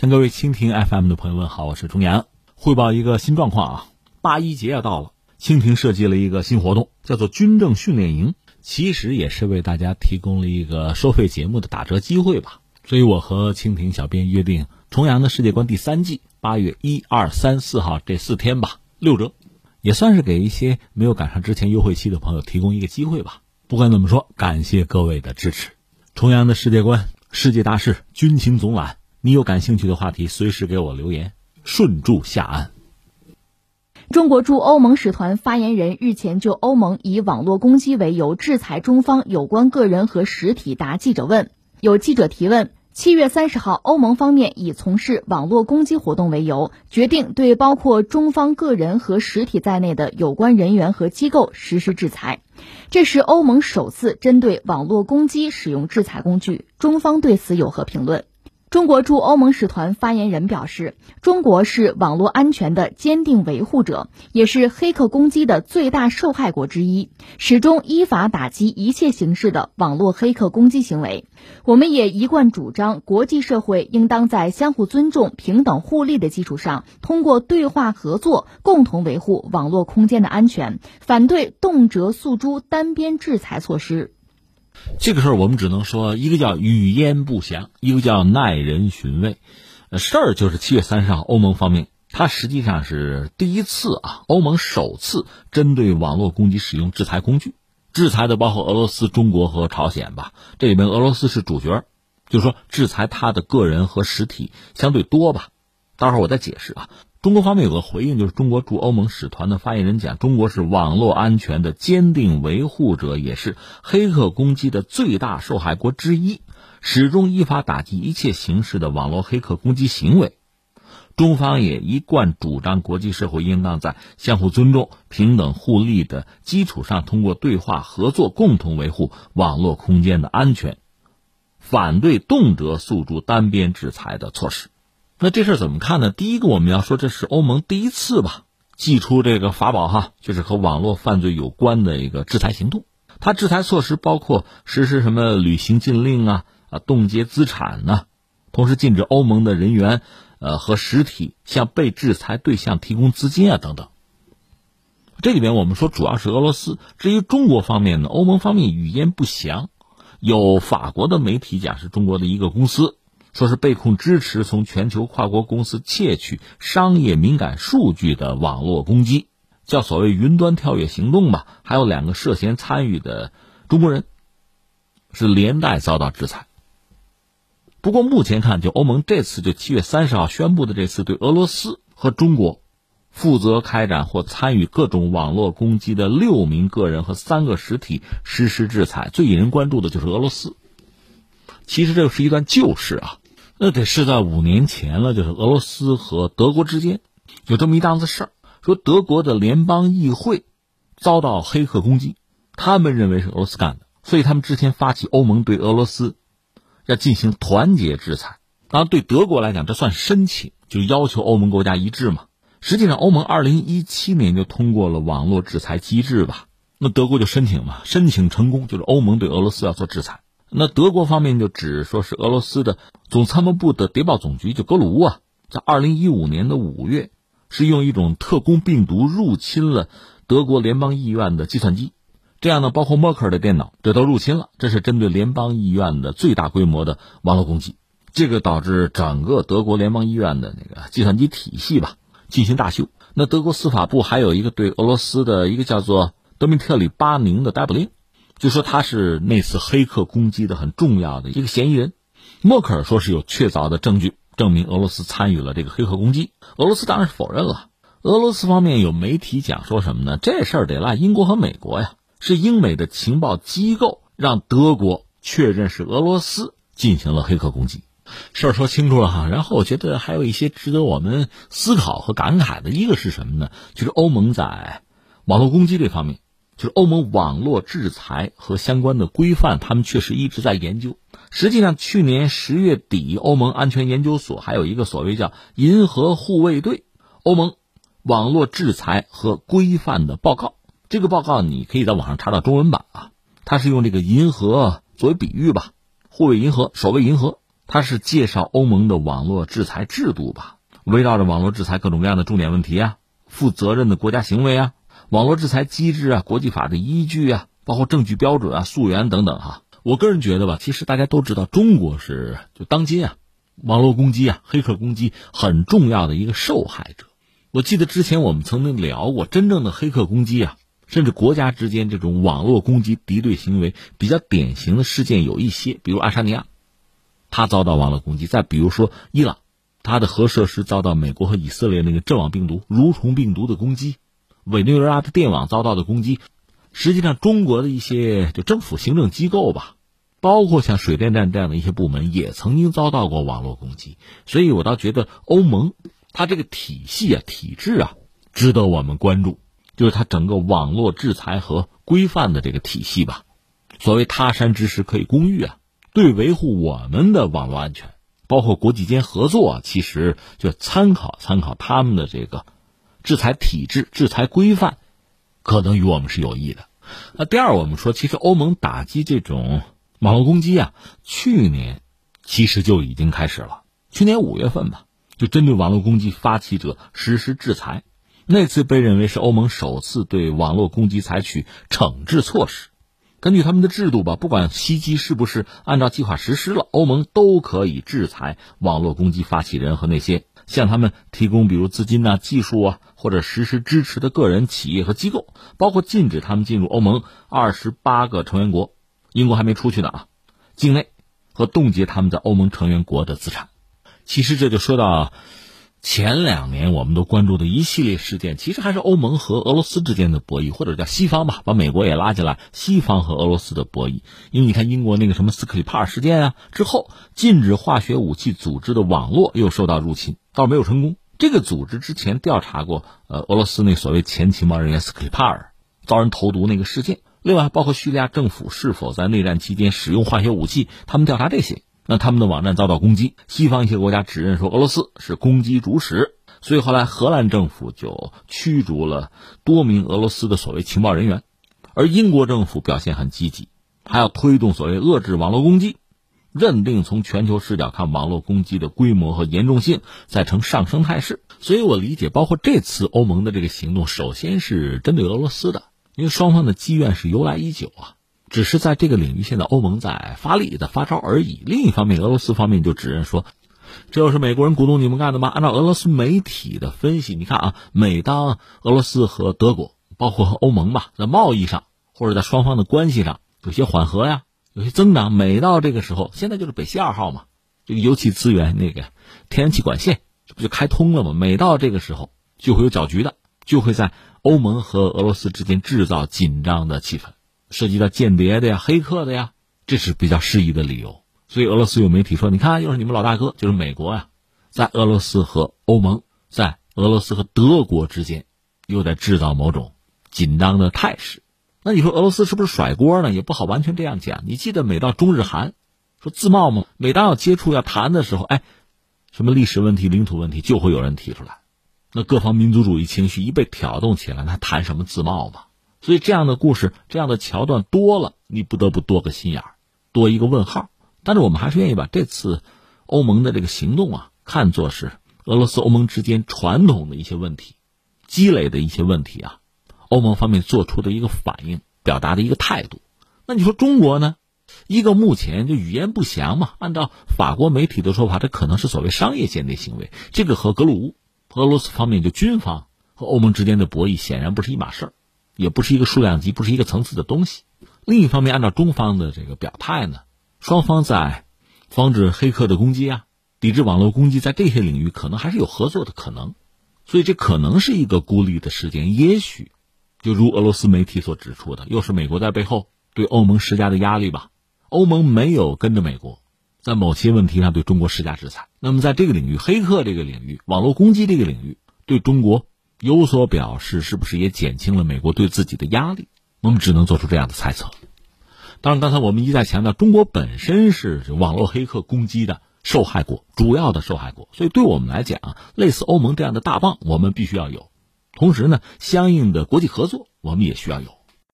向各位蜻蜓 FM 的朋友们好，我是重阳，汇报一个新状况啊！八一节要到了，蜻蜓设计了一个新活动，叫做军政训练营，其实也是为大家提供了一个收费节目的打折机会吧。所以我和蜻蜓小编约定，重阳的世界观第三季八月一二三四号这四天吧，六折，也算是给一些没有赶上之前优惠期的朋友提供一个机会吧。不管怎么说，感谢各位的支持。重阳的世界观、世界大事、军情总览。你有感兴趣的话题，随时给我留言，顺祝下安。中国驻欧盟使团发言人日前就欧盟以网络攻击为由制裁中方有关个人和实体答记者问。有记者提问：七月三十号，欧盟方面以从事网络攻击活动为由，决定对包括中方个人和实体在内的有关人员和机构实施制裁。这是欧盟首次针对网络攻击使用制裁工具，中方对此有何评论？中国驻欧盟使团发言人表示，中国是网络安全的坚定维护者，也是黑客攻击的最大受害国之一，始终依法打击一切形式的网络黑客攻击行为。我们也一贯主张，国际社会应当在相互尊重、平等互利的基础上，通过对话合作，共同维护网络空间的安全，反对动辄诉诸单边制裁措施。这个事儿我们只能说，一个叫语焉不详，一个叫耐人寻味。事儿就是七月三十号，欧盟方面，它实际上是第一次啊，欧盟首次针对网络攻击使用制裁工具，制裁的包括俄罗斯、中国和朝鲜吧。这里面俄罗斯是主角，就是说制裁他的个人和实体相对多吧。待会儿我再解释啊。中国方面有个回应，就是中国驻欧盟使团的发言人讲，中国是网络安全的坚定维护者，也是黑客攻击的最大受害国之一，始终依法打击一切形式的网络黑客攻击行为。中方也一贯主张，国际社会应当在相互尊重、平等互利的基础上，通过对话合作，共同维护网络空间的安全，反对动辄诉诸单边制裁的措施。那这事怎么看呢？第一个，我们要说这是欧盟第一次吧，祭出这个法宝哈，就是和网络犯罪有关的一个制裁行动。它制裁措施包括实施什么旅行禁令啊，啊冻结资产呢，同时禁止欧盟的人员，呃和实体向被制裁对象提供资金啊等等。这里边我们说主要是俄罗斯，至于中国方面呢，欧盟方面语焉不详，有法国的媒体讲是中国的一个公司。说是被控支持从全球跨国公司窃取商业敏感数据的网络攻击，叫所谓“云端跳跃行动”吧。还有两个涉嫌参与的中国人，是连带遭到制裁。不过目前看，就欧盟这次就七月三十号宣布的这次对俄罗斯和中国负责开展或参与各种网络攻击的六名个人和三个实体实施制裁，最引人关注的就是俄罗斯。其实这是一段旧事啊。那得是在五年前了，就是俄罗斯和德国之间有这么一档子事儿，说德国的联邦议会遭到黑客攻击，他们认为是俄罗斯干的，所以他们之前发起欧盟对俄罗斯要进行团结制裁。当然，对德国来讲，这算申请，就要求欧盟国家一致嘛。实际上，欧盟二零一七年就通过了网络制裁机制吧，那德国就申请嘛，申请成功，就是欧盟对俄罗斯要做制裁。那德国方面就指说是俄罗斯的总参谋部的谍报总局，就格鲁乌啊，在二零一五年的五月，是用一种特工病毒入侵了德国联邦议院的计算机，这样呢，包括默克尔的电脑，这都入侵了。这是针对联邦议院的最大规模的网络攻击，这个导致整个德国联邦议院的那个计算机体系吧进行大修。那德国司法部还有一个对俄罗斯的一个叫做德米特里巴宁的逮捕令。就说他是那次黑客攻击的很重要的一个嫌疑人，默克尔说是有确凿的证据证明俄罗斯参与了这个黑客攻击，俄罗斯当然是否认了。俄罗斯方面有媒体讲说什么呢？这事儿得赖英国和美国呀，是英美的情报机构让德国确认是俄罗斯进行了黑客攻击，事儿说清楚了哈。然后我觉得还有一些值得我们思考和感慨的，一个是什么呢？就是欧盟在网络攻击这方面。就是欧盟网络制裁和相关的规范，他们确实一直在研究。实际上，去年十月底，欧盟安全研究所还有一个所谓叫“银河护卫队”欧盟网络制裁和规范的报告。这个报告你可以在网上查到中文版啊。它是用这个银河作为比喻吧，护卫银河、守卫银河，它是介绍欧盟的网络制裁制度吧，围绕着网络制裁各种各样的重点问题啊，负责任的国家行为啊，网络制裁机制啊，国际法的依据啊，包括证据标准啊、溯源等等哈。我个人觉得吧，其实大家都知道，中国是就当今啊，网络攻击啊、黑客攻击很重要的一个受害者。我记得之前我们曾经聊过，真正的黑客攻击啊。甚至国家之间这种网络攻击敌对行为比较典型的事件有一些，比如阿沙尼亚，它遭到网络攻击；再比如说伊朗，它的核设施遭到美国和以色列那个阵网病毒、蠕虫病毒的攻击；委内瑞拉的电网遭到的攻击。实际上，中国的一些就政府行政机构吧，包括像水电站这样的一些部门，也曾经遭到过网络攻击。所以我倒觉得欧盟它这个体系啊、体制啊，值得我们关注。就是它整个网络制裁和规范的这个体系吧，所谓他山之石可以攻玉啊，对维护我们的网络安全，包括国际间合作，其实就参考参考他们的这个制裁体制、制裁规范，可能与我们是有益的。那第二，我们说，其实欧盟打击这种网络攻击啊，去年其实就已经开始了，去年五月份吧，就针对网络攻击发起者实施制裁。那次被认为是欧盟首次对网络攻击采取惩治措施。根据他们的制度吧，不管袭击是不是按照计划实施了，欧盟都可以制裁网络攻击发起人和那些向他们提供比如资金啊、技术啊或者实施支持的个人、企业和机构，包括禁止他们进入欧盟二十八个成员国，英国还没出去呢啊，境内和冻结他们在欧盟成员国的资产。其实这就说到。前两年我们都关注的一系列事件，其实还是欧盟和俄罗斯之间的博弈，或者叫西方吧，把美国也拉进来，西方和俄罗斯的博弈。因为你看英国那个什么斯克里帕尔事件啊，之后禁止化学武器组织的网络又受到入侵，倒是没有成功。这个组织之前调查过，呃，俄罗斯那所谓前情报人员斯克里帕尔遭人投毒那个事件，另外包括叙利亚政府是否在内战期间使用化学武器，他们调查这些。那他们的网站遭到攻击，西方一些国家指认说俄罗斯是攻击主使，所以后来荷兰政府就驱逐了多名俄罗斯的所谓情报人员，而英国政府表现很积极，还要推动所谓遏制网络攻击，认定从全球视角看网络攻击的规模和严重性在呈上升态势，所以我理解，包括这次欧盟的这个行动，首先是针对俄罗斯的，因为双方的积怨是由来已久啊。只是在这个领域，现在欧盟在发力、在发招而已。另一方面，俄罗斯方面就指认说，这又是美国人鼓动你们干的吗？按照俄罗斯媒体的分析，你看啊，每当俄罗斯和德国，包括和欧盟吧，在贸易上或者在双方的关系上有些缓和呀，有些增长，每到这个时候，现在就是北溪二号嘛，这个油气资源那个天然气管线，这不就开通了吗？每到这个时候，就会有搅局的，就会在欧盟和俄罗斯之间制造紧张的气氛。涉及到间谍的呀、黑客的呀，这是比较适宜的理由。所以俄罗斯有媒体说：“你看，又是你们老大哥，就是美国呀，在俄罗斯和欧盟，在俄罗斯和德国之间，又在制造某种紧张的态势。”那你说俄罗斯是不是甩锅呢？也不好完全这样讲。你记得每到中日韩说自贸吗？每当要接触、要谈的时候，哎，什么历史问题、领土问题，就会有人提出来。那各方民族主义情绪一被挑动起来，那谈什么自贸嘛？所以这样的故事、这样的桥段多了，你不得不多个心眼儿，多一个问号。但是我们还是愿意把这次欧盟的这个行动啊，看作是俄罗斯欧盟之间传统的一些问题积累的一些问题啊，欧盟方面做出的一个反应、表达的一个态度。那你说中国呢？一个目前就语言不详嘛，按照法国媒体的说法，这可能是所谓商业间谍行为。这个和格鲁乌、俄罗斯方面就军方和欧盟之间的博弈显然不是一码事儿。也不是一个数量级，不是一个层次的东西。另一方面，按照中方的这个表态呢，双方在防止黑客的攻击啊、抵制网络攻击，在这些领域可能还是有合作的可能。所以，这可能是一个孤立的事件。也许，就如俄罗斯媒体所指出的，又是美国在背后对欧盟施加的压力吧。欧盟没有跟着美国，在某些问题上对中国施加制裁。那么，在这个领域，黑客这个领域、网络攻击这个领域，对中国。有所表示，是不是也减轻了美国对自己的压力？我们只能做出这样的猜测。当然，刚才我们一再强调，中国本身是网络黑客攻击的受害国，主要的受害国。所以，对我们来讲，类似欧盟这样的大棒，我们必须要有；同时呢，相应的国际合作，我们也需要有。